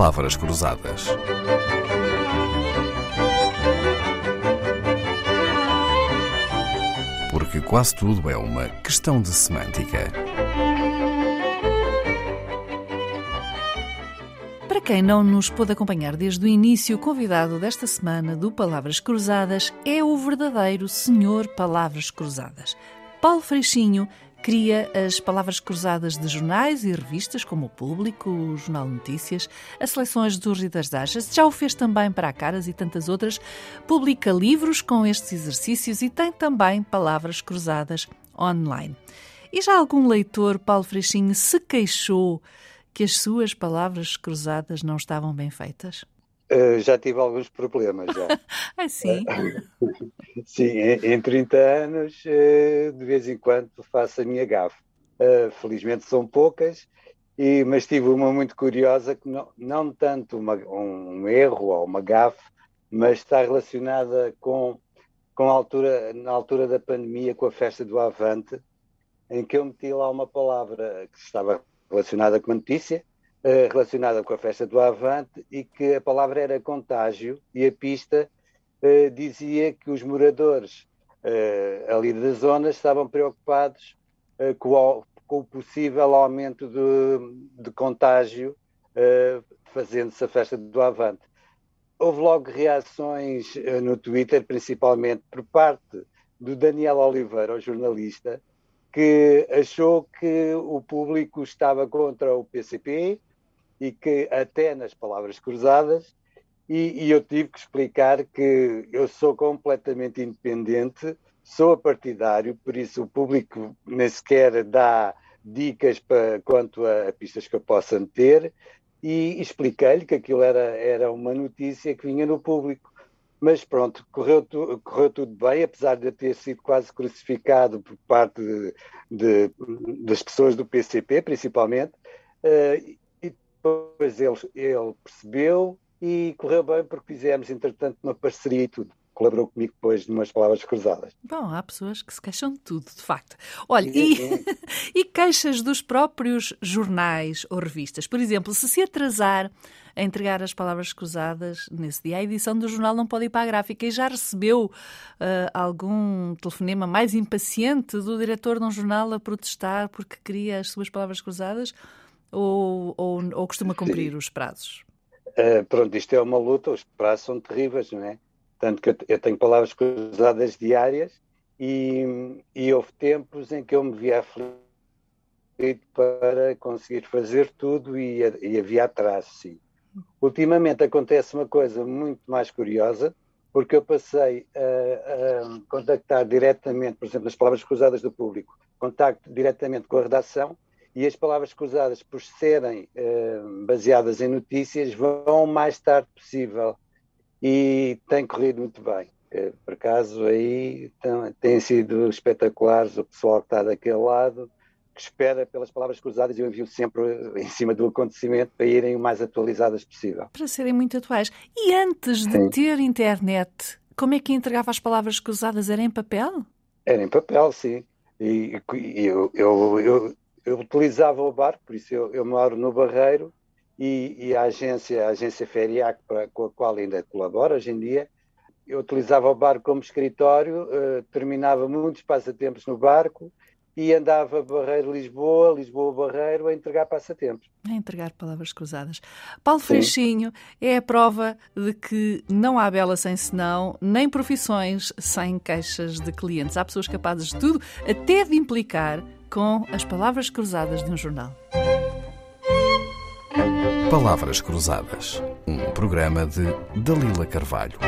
Palavras Cruzadas. Porque quase tudo é uma questão de semântica. Para quem não nos pôde acompanhar desde o início, o convidado desta semana do Palavras Cruzadas é o verdadeiro Senhor Palavras Cruzadas. Paulo Freixinho cria as palavras cruzadas de jornais e revistas, como o Público, o Jornal Notícias, as seleções do Rio das. Já o fez também para a Caras e tantas outras. Publica livros com estes exercícios e tem também palavras cruzadas online. E já algum leitor, Paulo Freixinho, se queixou que as suas palavras cruzadas não estavam bem feitas? Uh, já tive alguns problemas, já. ah, sim? Uh, sim, em, em 30 anos, uh, de vez em quando faço a minha gafe. felizmente são poucas, e, mas tive uma muito curiosa, que não, não tanto uma, um erro ou uma gafe, mas está relacionada com, com a altura, na altura da pandemia, com a festa do Avante, em que eu meti lá uma palavra que estava relacionada com a notícia, eh, relacionada com a festa do Avante e que a palavra era contágio e a pista uh, dizia que os moradores uh, ali da zona estavam preocupados com o, com, o, possível aumento de, de contágio fazendo-se a festa do Avante. Houve logo reações no Twitter, principalmente por parte do Daniel Oliveira, o jornalista, que achou que o público estava contra o PCP e que até nas palavras cruzadas, e, e eu tive que explicar que eu sou completamente independente, sou partidário, por isso o público nem sequer dá dicas para, quanto a pistas que eu possa meter, e expliquei-lhe que aquilo era, era uma notícia que vinha no público. Mas pronto, correu, tu, correu tudo bem, apesar de ter sido quase crucificado por parte de, de, das pessoas do PCP, principalmente. Uh, depois ele, ele percebeu e correu bem porque fizemos, entretanto, uma parceria e tudo colaborou comigo depois de umas palavras cruzadas. Bom, há pessoas que se queixam de tudo, de facto. Olha, e, e, queixas dos próprios jornais ou revistas. Por exemplo, se se atrasar a entregar as palavras cruzadas nesse dia, a edição do jornal não pode ir para a gráfica e já recebeu uh, algum telefonema mais impaciente do diretor de um jornal a protestar porque queria as suas palavras cruzadas? Ou, ou, ou costuma cumprir Sim. os prazos? Uh, pronto, isto é uma luta, os prazos são terríveis, não é? Tanto que eu tenho palavras cruzadas diárias e, e houve tempos em que eu me via aflito para conseguir fazer tudo e, e havia atraso, sim. Ultimamente acontece uma coisa muito mais curiosa, porque eu passei a, a contactar diretamente, por exemplo, as palavras cruzadas do público, contacto diretamente com a redação e as palavras cruzadas, por serem uh, baseadas em notícias, vão o mais tarde possível e tem corrido muito bem. Uh, por acaso aí têm sido espetaculares o pessoal que está daquele lado, que espera pelas palavras cruzadas e eu envio sempre em cima do acontecimento para irem o mais atualizadas possível. Para serem muito atuais. E antes de sim. ter internet, como é que entregava as palavras cruzadas? Era em papel? Era em papel, sim. E, e eu, eu, eu, eu utilizava o barco, por isso eu, eu moro no Barreiro e, e, a agência, a agência Feriac, para, com a qual ainda colaboro hoje em dia, eu utilizava o barco como escritório, uh, terminava muitos passatempos no barco e andava Barreiro-Lisboa, Lisboa-Barreiro a entregar passatempos. A entregar palavras cruzadas. Paulo Sim. Freixinho é a prova de que não há bela sem senão, nem profissões sem queixas de clientes. Há pessoas capazes de tudo, até de implicar com as palavras cruzadas de um jornal. Palavras Cruzadas, um programa de Dalila Carvalho.